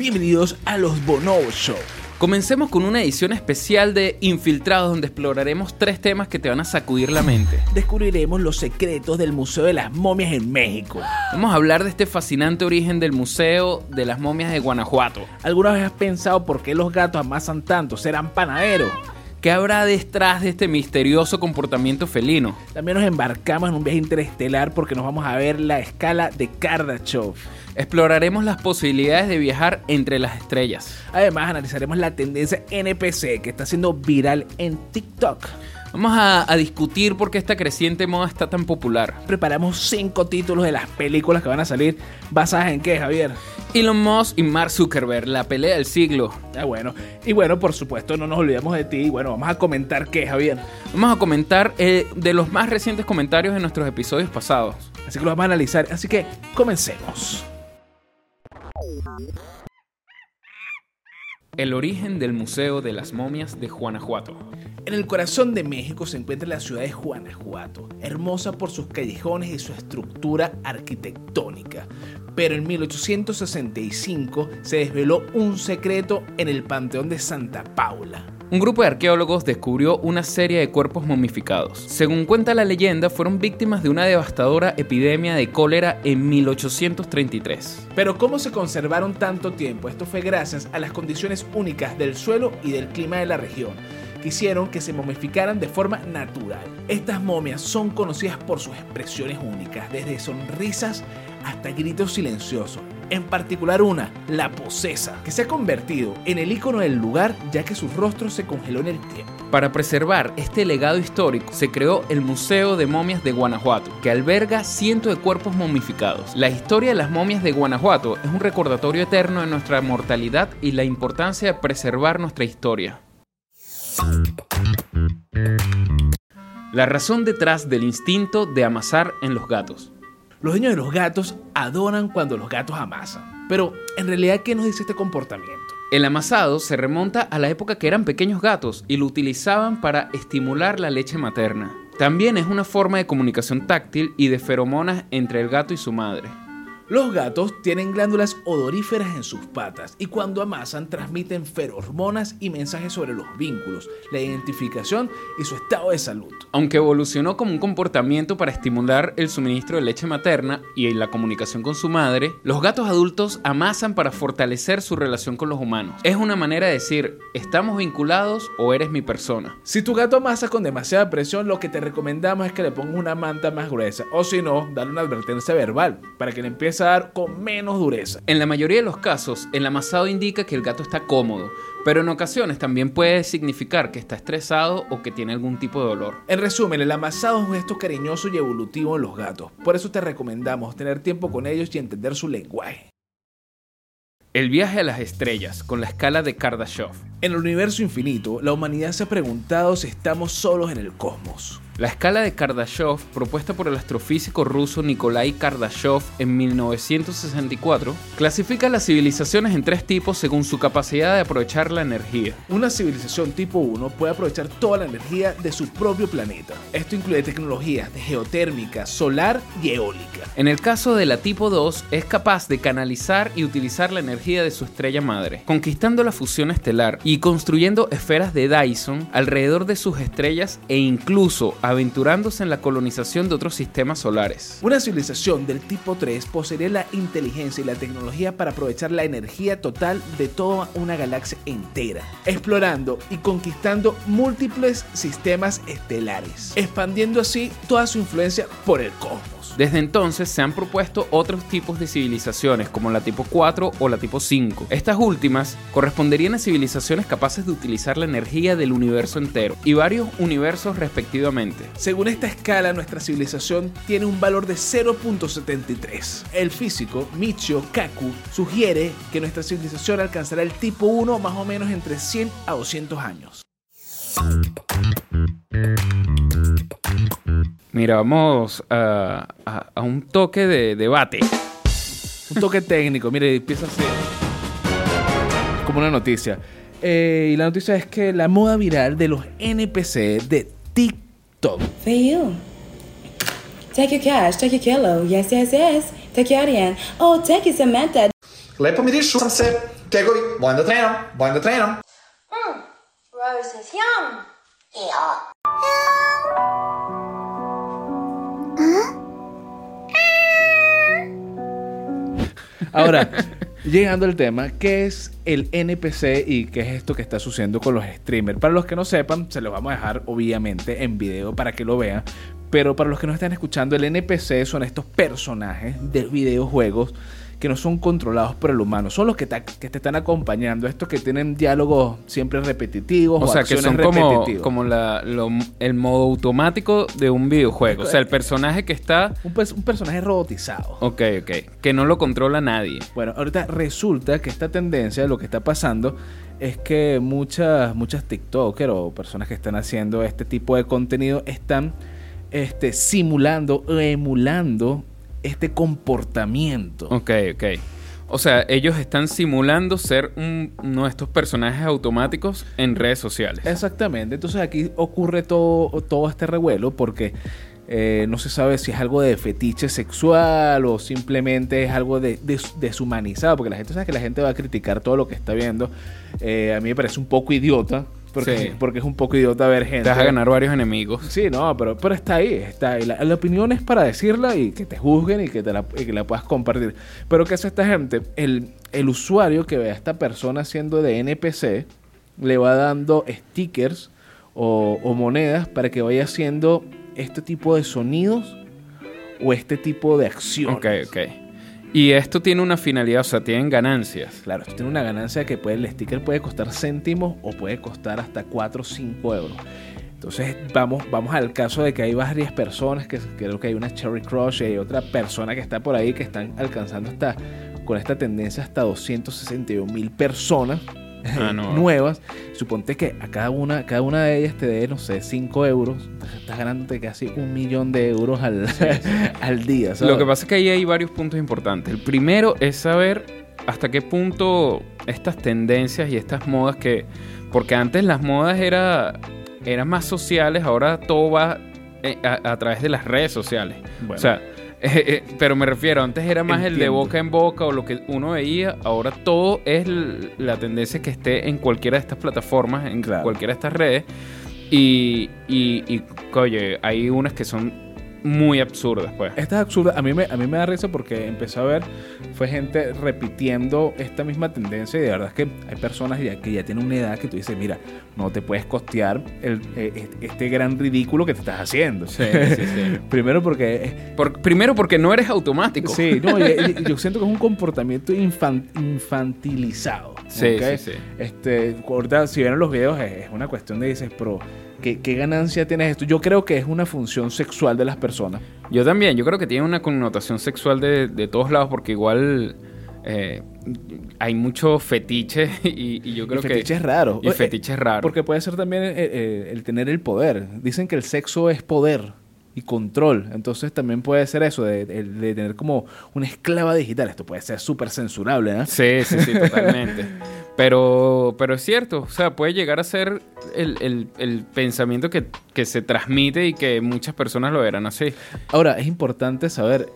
Bienvenidos a los Bonobo Show. Comencemos con una edición especial de Infiltrados donde exploraremos tres temas que te van a sacudir la mente. Descubriremos los secretos del Museo de las Momias en México. Vamos a hablar de este fascinante origen del Museo de las Momias de Guanajuato. ¿Alguna vez has pensado por qué los gatos amasan tanto? ¿Serán panaderos? ¿Qué habrá detrás de este misterioso comportamiento felino? También nos embarcamos en un viaje interestelar porque nos vamos a ver la escala de Kardashev. Exploraremos las posibilidades de viajar entre las estrellas. Además, analizaremos la tendencia NPC que está siendo viral en TikTok. Vamos a, a, discutir por qué esta creciente moda está tan popular. Preparamos cinco títulos de las películas que van a salir basadas en qué, Javier. Elon Musk y Mark Zuckerberg, la pelea del siglo. Ah, bueno. Y bueno, por supuesto, no nos olvidemos de ti. Y bueno, vamos a comentar qué, Javier. Vamos a comentar eh, de los más recientes comentarios de nuestros episodios pasados. Así que los vamos a analizar. Así que comencemos. El origen del Museo de las Momias de Guanajuato. En el corazón de México se encuentra la ciudad de Guanajuato, hermosa por sus callejones y su estructura arquitectónica. Pero en 1865 se desveló un secreto en el Panteón de Santa Paula. Un grupo de arqueólogos descubrió una serie de cuerpos momificados. Según cuenta la leyenda, fueron víctimas de una devastadora epidemia de cólera en 1833. Pero ¿cómo se conservaron tanto tiempo? Esto fue gracias a las condiciones únicas del suelo y del clima de la región que hicieron que se momificaran de forma natural. Estas momias son conocidas por sus expresiones únicas, desde sonrisas hasta gritos silenciosos. En particular una, la posesa, que se ha convertido en el icono del lugar ya que su rostro se congeló en el tiempo. Para preservar este legado histórico, se creó el Museo de Momias de Guanajuato, que alberga cientos de cuerpos momificados. La historia de las momias de Guanajuato es un recordatorio eterno de nuestra mortalidad y la importancia de preservar nuestra historia. La razón detrás del instinto de amasar en los gatos. Los dueños de los gatos adoran cuando los gatos amasan. Pero, en realidad, ¿qué nos dice este comportamiento? El amasado se remonta a la época que eran pequeños gatos y lo utilizaban para estimular la leche materna. También es una forma de comunicación táctil y de feromonas entre el gato y su madre. Los gatos tienen glándulas odoríferas en sus patas y cuando amasan transmiten feromonas y mensajes sobre los vínculos, la identificación y su estado de salud. Aunque evolucionó como un comportamiento para estimular el suministro de leche materna y la comunicación con su madre, los gatos adultos amasan para fortalecer su relación con los humanos. Es una manera de decir, estamos vinculados o eres mi persona. Si tu gato amasa con demasiada presión, lo que te recomendamos es que le pongas una manta más gruesa o si no, darle una advertencia verbal para que le empiece con menos dureza. En la mayoría de los casos, el amasado indica que el gato está cómodo, pero en ocasiones también puede significar que está estresado o que tiene algún tipo de dolor. En resumen, el amasado es un gesto cariñoso y evolutivo en los gatos. Por eso te recomendamos tener tiempo con ellos y entender su lenguaje. El viaje a las estrellas con la escala de Kardashev. En el universo infinito, la humanidad se ha preguntado si estamos solos en el cosmos. La escala de Kardashev, propuesta por el astrofísico ruso Nikolai Kardashev en 1964, clasifica las civilizaciones en tres tipos según su capacidad de aprovechar la energía. Una civilización tipo 1 puede aprovechar toda la energía de su propio planeta. Esto incluye tecnologías de geotérmica, solar y eólica. En el caso de la tipo 2, es capaz de canalizar y utilizar la energía de su estrella madre, conquistando la fusión estelar y construyendo esferas de Dyson alrededor de sus estrellas e incluso aventurándose en la colonización de otros sistemas solares. Una civilización del tipo 3 poseería la inteligencia y la tecnología para aprovechar la energía total de toda una galaxia entera, explorando y conquistando múltiples sistemas estelares, expandiendo así toda su influencia por el cosmos. Desde entonces se han propuesto otros tipos de civilizaciones, como la tipo 4 o la tipo 5. Estas últimas corresponderían a civilizaciones capaces de utilizar la energía del universo entero y varios universos respectivamente. Según esta escala, nuestra civilización tiene un valor de 0.73. El físico Michio Kaku sugiere que nuestra civilización alcanzará el tipo 1 más o menos entre 100 a 200 años. Mira, vamos a, a, un toque de debate. Un toque técnico, mire, empieza así. Es como una noticia. Eh, y la noticia es que la moda viral de los NPC de TikTok. For you. Take your cash, take your kilo. Yes, yes, yes. Take your Ariane. Oh, take your Samantha. Lepo miriš, sam se. Tegovi, bojim da trenam, bojim da trenam. Rose Ahora, llegando al tema, ¿qué es el NPC y qué es esto que está sucediendo con los streamers? Para los que no sepan, se los vamos a dejar obviamente en video para que lo vean. Pero para los que no están escuchando, el NPC son estos personajes de videojuegos que no son controlados por el humano. Son los que, te están acompañando. Estos que tienen diálogos siempre repetitivos. O sea, que son como, como la- lo- el modo automático de un videojuego. O sea, el personaje que está... Un personaje robotizado. Ok, ok. Que no lo controla nadie. Bueno, ahorita resulta que esta tendencia, lo que está pasando, es que muchas, muchas TikTokers o personas que están haciendo este tipo de contenido están este, simulando o emulando este comportamiento. Ok, ok. O sea, ellos están simulando ser un- uno de estos personajes automáticos en redes sociales. Exactamente. Entonces aquí ocurre todo, todo este revuelo porque eh, no se sabe si es algo de fetiche sexual o simplemente es algo de, de- deshumanizado. Porque la gente sabe que la gente va a criticar todo lo que está viendo. Eh, a mí me parece un poco idiota. Porque, Sí. porque es un poco idiota ver gente. Te vas a ganar varios enemigos. Sí, no, pero, pero está ahí, está ahí. La, la opinión es para decirla y que te juzguen y que, te la, y que la puedas compartir. Pero ¿qué hace esta gente? El, el usuario que ve a esta persona haciendo de NPC le va dando stickers o, o monedas para que vaya haciendo este tipo de sonidos o este tipo de acciones. Ok, ok. Y esto tiene una finalidad, o sea, tienen ganancias. Claro, esto tiene una ganancia que puede, el sticker puede costar céntimos o puede costar hasta 4 o 5 euros. Entonces vamos, vamos al caso de que hay varias personas, que creo que hay una Cherry Crush y hay otra persona que está por ahí que están alcanzando hasta, con esta tendencia hasta 261 mil personas Ah, no. nuevas. Suponte que a cada una, cada una de ellas te dé, no sé, 5 euros. Estás ganándote casi un millón de euros al, al día. ¿sabes? Lo que pasa es que ahí hay varios puntos importantes. El primero es saber hasta qué punto estas tendencias y estas modas que... Porque antes las modas era, eran más sociales, ahora todo va eh, a, a través de las redes sociales. Bueno. O sea, eh, eh, pero me refiero, antes era más el de boca en boca o lo que uno veía, ahora todo es la tendencia que esté en cualquiera de estas plataformas, en Claro. cualquiera de estas redes. Y, y, y, oye, hay unas que son muy absurdas, pues. Esta es absurda. A mí, me, a mí me da risa porque empecé a ver, fue gente repitiendo esta misma tendencia y de verdad es que hay personas ya, que ya tienen una edad que tú dices, mira, no te puedes costear el, eh, este gran ridículo que te estás haciendo. Sí, sí, sí. Primero porque... Por- primero porque no eres automático. Sí, no, yo siento que es un comportamiento infan- infantilizado. Sí, sí. Este, ahorita, si ven los videos, es es una cuestión de dices, pero ¿qué, ¿qué ganancia tienes esto? Yo creo que es una función sexual de las personas. Yo también, yo creo que tiene una connotación sexual de, de todos lados porque igual eh, hay mucho fetiche y, y yo creo y que... fetiches raros. Y fetiches raros. Porque puede ser también eh, eh, el tener el poder. Dicen que el sexo es poder y control. Entonces también puede ser eso, de, de- de tener como una esclava digital. Esto puede ser súper censurable, ¿no? Sí, sí, sí, totalmente. Pero, pero es cierto, o sea, puede llegar a ser el, el- el pensamiento que, que se transmite y que muchas personas lo verán así. Ahora, es importante saber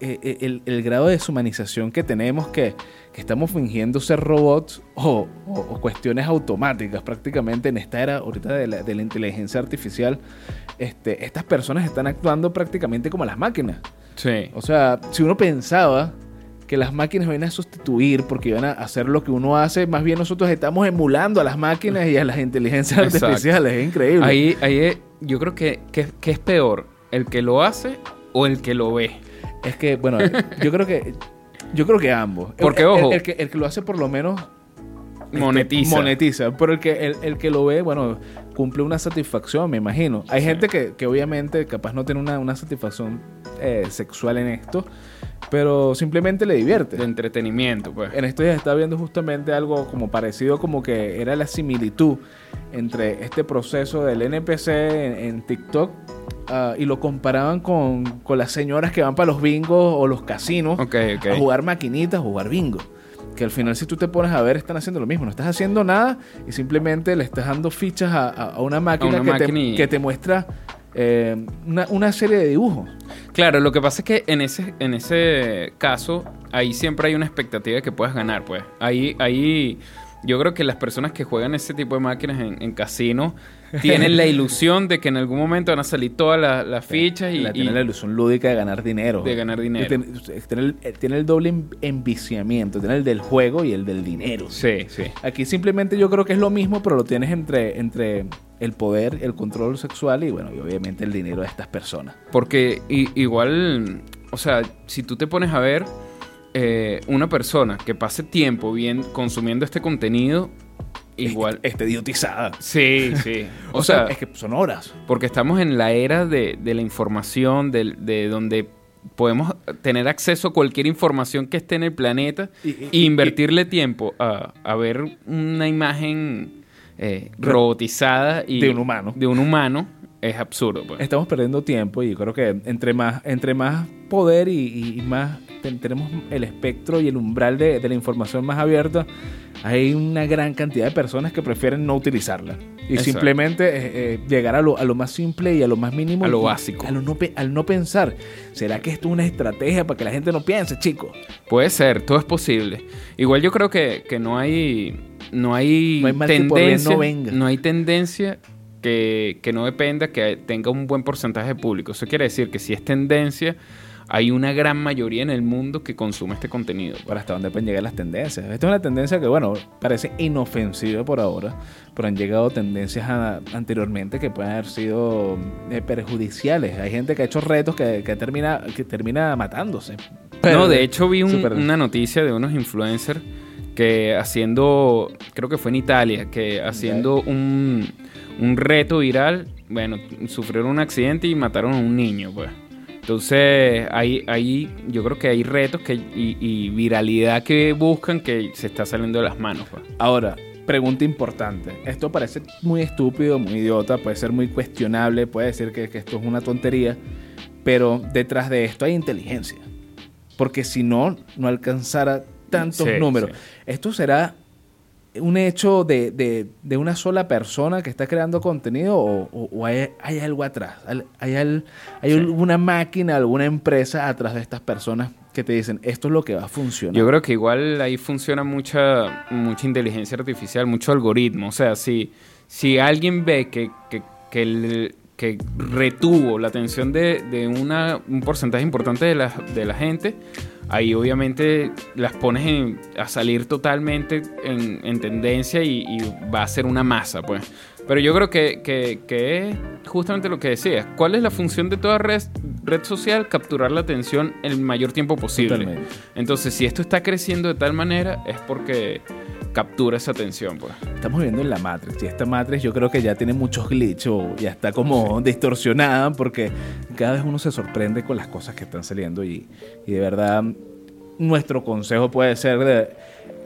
eh, eh, el, el grado de deshumanización que tenemos, que, que estamos fingiendo ser robots o, o- o cuestiones automáticas prácticamente en esta era ahorita de la, de la inteligencia artificial. Este, estas personas están actuando prácticamente como las máquinas. Sí. O sea, si uno pensaba que las máquinas iban a sustituir porque iban a hacer lo que uno hace, más bien nosotros estamos emulando a las máquinas y a las inteligencias Exacto. artificiales. Es increíble. Ahí, ahí eh, yo creo que, que, que es peor, el que lo hace o el que lo ve. Es que, bueno, yo creo que yo creo que ambos. Porque, El- ojo. el, que, el que lo hace por lo menos Monetiza. monetiza. Pero el que, el, el que lo ve, bueno, cumple una satisfacción, me imagino. Hay gente que, que obviamente capaz no tiene una, una satisfacción eh, sexual en esto, pero simplemente le divierte. De entretenimiento, pues. En estos días estaba viendo justamente algo como parecido, como que era la similitud entre este proceso del NPC en, en TikTok ah, y lo comparaban con, con las señoras que van para los bingos o los casinos a jugar maquinitas, a jugar bingo. Que al final, si tú te pones a ver, están haciendo lo mismo. No estás haciendo nada y simplemente le estás dando fichas a, a- una máquina, una que, te, que te muestra eh, una, una serie de dibujos. Claro, lo que pasa es que en ese, en ese caso, ahí siempre hay una expectativa de que puedas ganar, pues. Ahí, ahí, yo creo que las personas que juegan ese tipo de máquinas en, en casino tienen la ilusión de que en algún momento van a salir todas las, las fichas y, la, y- tiene la ilusión lúdica de ganar dinero. De ganar dinero. Y Tiene, tiene el, eh, tiene el doble en- enviciamiento. Tiene el del juego y el del dinero. Sí, sí. Aquí simplemente yo creo que es lo mismo, pero lo tienes entre, entre el poder, el control sexual y bueno, y obviamente el dinero de estas personas. Porque igual, o sea, si tú te pones a ver, eh, una persona que pase tiempo bien consumiendo este contenido, igual... Está idiotizada. Sí, sí. O, sea, es que son horas. Porque estamos en la era de, de la información, del- de, donde podemos tener acceso a cualquier información que esté en el planeta Y- y, y- invertirle tiempo a, a ver una imagen eh, robotizada y De un humano. De un humano es absurdo. pues. Estamos perdiendo tiempo y yo creo que entre más, entre más poder y, y más ten- tenemos el espectro y el umbral de, de la información más abierta, hay una gran cantidad de personas que prefieren no utilizarla. Y Exacto. simplemente eh, eh, llegar a lo, a lo más simple y a lo más mínimo. A lo básico. a lo no al no pensar. ¿Será que esto es una estrategia para que la gente no piense, chicos? Puede ser, todo es posible. Igual yo creo que, que no hay no hay No hay tendencia, no venga. hay tendencia que, que no dependa que tenga un buen porcentaje de público. Eso quiere decir que si es tendencia, hay una gran mayoría en el mundo que consume este contenido. Para hasta dónde pueden llegar las tendencias. Esta es una tendencia que, bueno, parece inofensiva por ahora, pero han llegado tendencias a- anteriormente que pueden haber sido eh, perjudiciales. Hay gente que ha hecho retos que, que termina, que termina matándose. no, de hecho vi un- una noticia de unos influencers que haciendo, creo que fue en Italia, que haciendo un, un reto viral, bueno, sufrieron un accidente y mataron a un niño, pues. Entonces, ahí, ahí yo creo que hay retos que, y, y viralidad que buscan que se está saliendo de las manos, pues. Ahora, pregunta importante. Esto parece muy estúpido, muy idiota, puede ser muy cuestionable, puede decir que, que esto es una tontería, pero detrás de esto hay inteligencia. Porque si no, no alcanzara tantos Sí, números. sí. Esto será un hecho de, de- de una sola persona que está creando contenido o, o- o hay, hay algo atrás. Hay, hay alguna máquina, alguna empresa atrás de estas personas que te dicen esto es lo que va a funcionar. Yo creo que igual ahí funciona mucha, mucha inteligencia artificial, mucho algoritmo. O sea, si, si alguien ve que, que, que, el- que retuvo la atención de, de una, un porcentaje importante de la, de la gente, ahí obviamente las pones en- a salir totalmente en, en tendencia y, y va a ser una masa, pues. Pero yo creo que, que- que es justamente lo que decías. ¿Cuál es la función de toda red, red social? Capturar la atención el mayor tiempo posible. Totalmente. Entonces, si esto está creciendo de tal manera, es porque captura esa atención, pues. Estamos viviendo en la Matrix y esta Matrix yo creo que ya tiene muchos glitches o ya está como distorsionada porque cada vez uno se sorprende con las cosas que están saliendo y, y de verdad nuestro consejo puede ser de,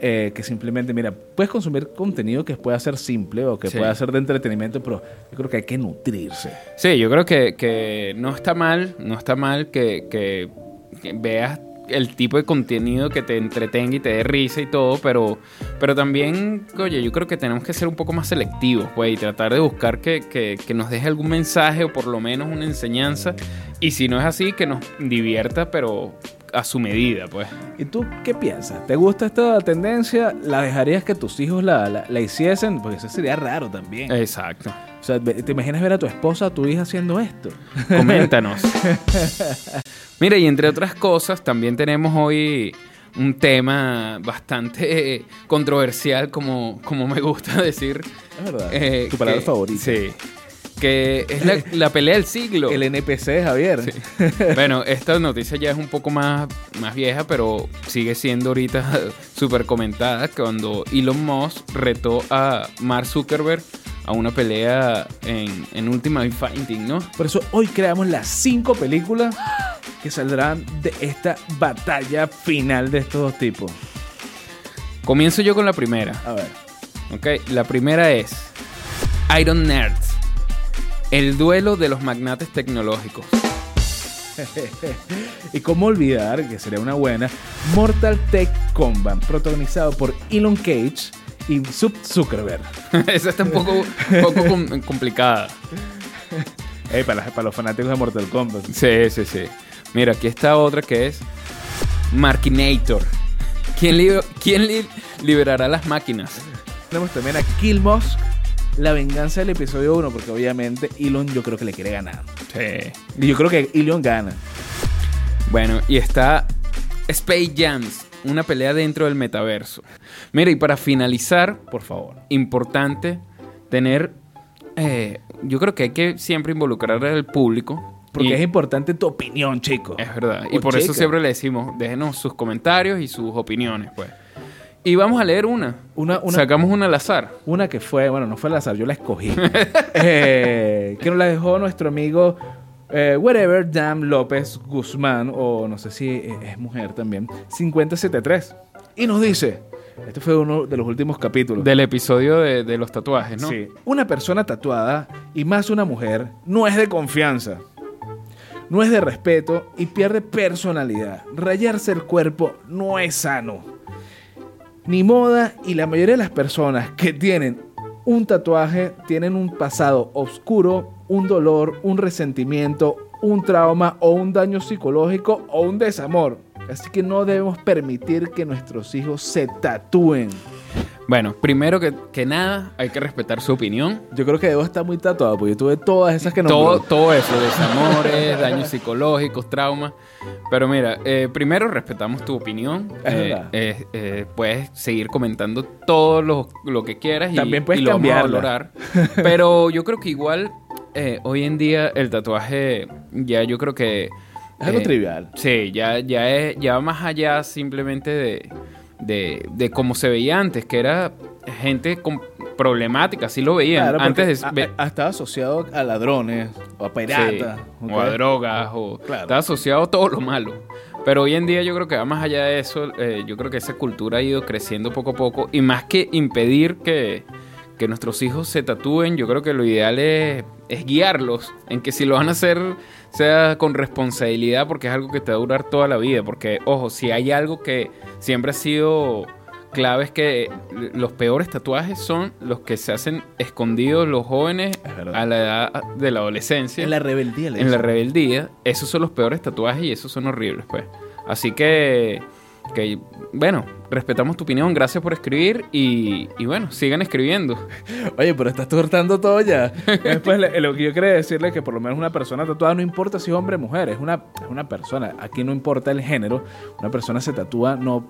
eh, que simplemente, mira, puedes consumir contenido que pueda ser simple o que Sí. pueda ser de entretenimiento, pero yo creo que hay que nutrirse. Sí, yo creo que, que no está mal, no está mal que, que- que veas el tipo de contenido que te entretenga y te dé risa y todo, pero, pero también, oye, yo creo que tenemos que ser un poco más selectivos, pues, y tratar de buscar que, que- que nos deje algún mensaje o por lo menos una enseñanza, y si no es así, que nos divierta, pero a su medida, pues. ¿Y tú qué piensas? ¿Te gusta esta tendencia? ¿La dejarías que tus hijos la, la- la hiciesen? Porque eso sería raro también. Exacto. O sea, ¿te imaginas ver a tu esposa o tu hija haciendo esto? Coméntanos. Mira, y entre otras cosas, también tenemos hoy un tema bastante controversial, como, como me gusta decir. Es verdad. eh, tu palabra que- favorita. Sí. Que es la, la pelea del siglo. El NPC, Javier. Sí. Bueno, esta noticia ya es un poco más, más vieja, pero sigue siendo ahorita súper comentada cuando Elon Musk retó a Mark Zuckerberg a una pelea en, en Ultimate Fighting, ¿no? Por eso hoy creamos las cinco películas que saldrán de esta batalla final de estos dos tipos. Comienzo yo con la primera. A ver. Ok, la primera es Iron Nerds. El duelo de los magnates tecnológicos. y cómo olvidar, que sería una buena, Mortal Tech Combat, protagonizado por Elon Cage y Sub Zuckerberg. Esa está un poco, un poco com- complicada. Ey, para, para los fanáticos de Mortal Kombat. Sí, sí, sí. Mira, aquí está otra que es Markinator. ¿Quién, li- quién li- liberará las máquinas? Tenemos también a Killmosk, la venganza del episodio 1, porque obviamente Elon yo creo que le quiere ganar. Sí. Y yo creo que Elon gana. Bueno, y está Space Jams, una pelea dentro del metaverso. Mira, y para finalizar, Por favor. importante tener. eh, yo creo que hay que siempre involucrar al público. Porque y- es importante tu opinión, chico. Es verdad. Y por eso siempre le decimos, déjenos sus comentarios y sus opiniones, pues. Y vamos a leer una. Una, una, Sacamos una al azar. una que fue, bueno, no fue al azar, yo la escogí. Eh, que nos la dejó nuestro amigo eh, Whatever Dam López Guzmán, o no sé si es mujer también, 5073. Y nos dice, este fue uno de los últimos capítulos. Del episodio de, de los tatuajes, ¿no? Sí. Una persona tatuada, y más una mujer, no es de confianza. No es de respeto y pierde personalidad. Rayarse el cuerpo no es sano. Ni moda y la mayoría de las personas que tienen un tatuaje tienen un pasado oscuro, un dolor, un resentimiento, un trauma o un daño psicológico o un desamor. Así que no debemos permitir que nuestros hijos se tatúen. Bueno, primero que, que nada, hay que respetar su opinión. Yo creo que debo estar muy tatuado, porque yo tuve todas esas que no. Todo, todo eso, desamores, daños psicológicos, traumas. Pero mira, eh, primero respetamos tu opinión. Es Eh, eh, eh, puedes seguir comentando todo lo, lo que quieras y, También puedes y lo vamos a valorar. Pero yo creo que igual eh, hoy en día el tatuaje ya yo creo que... Es algo eh, trivial. Sí, ya, ya, es, ya va más allá simplemente de, de, de cómo se veía antes, que era gente con problemática, así lo veían. Claro, antes de, a- ve- a- estaba asociado a ladrones o a piratas. O a drogas, o Claro. está asociado a todo lo malo. Pero hoy en día yo creo que va más allá de eso, eh, yo creo que esa cultura ha ido creciendo poco a poco y más que impedir que, que nuestros hijos se tatúen, yo creo que lo ideal es, es guiarlos en que si lo van a hacer sea con responsabilidad porque es algo que te va a durar toda la vida. Porque, ojo, si hay algo que siempre ha sido clave es que los peores tatuajes son los que se hacen escondidos los jóvenes a la edad de la adolescencia En la rebeldía. en la rebeldía, esos son los peores tatuajes y esos son horribles, pues. Así que, que bueno, respetamos tu opinión, gracias por escribir y, y bueno, sigan escribiendo. Oye, pero estás cortando todo ya. Después, lo que yo quería decirle es que por lo menos una persona tatuada no importa si es hombre o mujer, es una, es una persona. Aquí no importa el género. Una persona se tatúa no,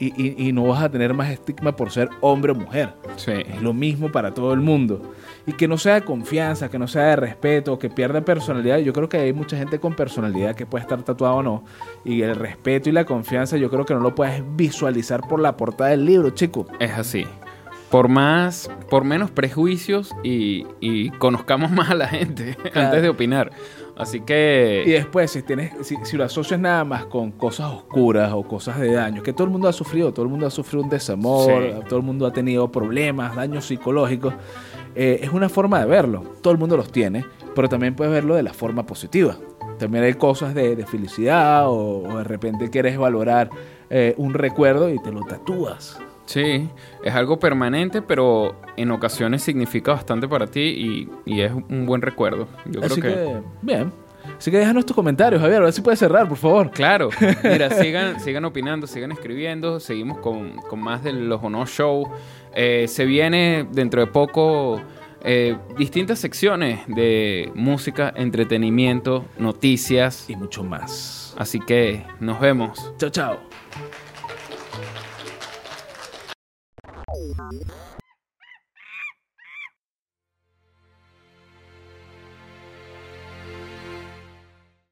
y, y- y no vas a tener más estigma por ser hombre o mujer. Sí. Es lo mismo para todo el mundo. Y que no sea de confianza, que no sea de respeto, que pierda personalidad. Yo creo que hay mucha gente con personalidad que puede estar tatuada o no. Y el respeto y la confianza yo creo que no lo puedes visualizar por la portada del libro, chico. Es así. Por más, por menos prejuicios y, y conozcamos más a la gente antes de opinar. Así Y que, después, si, tienes, si, si lo asocias nada más con cosas oscuras o cosas de daño, que todo el mundo ha sufrido, todo el mundo ha sufrido un desamor, Sí. todo el mundo ha tenido problemas, daños psicológicos, eh, es una forma de verlo. Todo el mundo los tiene, pero también puedes verlo de la forma positiva. También hay cosas de, de felicidad o, o de repente quieres valorar eh, un recuerdo y te lo tatúas. sí, es algo permanente, pero en ocasiones significa bastante para ti y, y es un buen recuerdo. Yo Así creo que que, bien. Así que déjanos tus comentarios, Javier, a ver si puedes cerrar, por favor. Claro, mira, sigan, sigan opinando, sigan escribiendo, seguimos con, con más de los o no show. Eh, se viene dentro de poco eh, distintas secciones de música, entretenimiento, noticias. Y mucho más. Así que nos vemos. Chao, chao.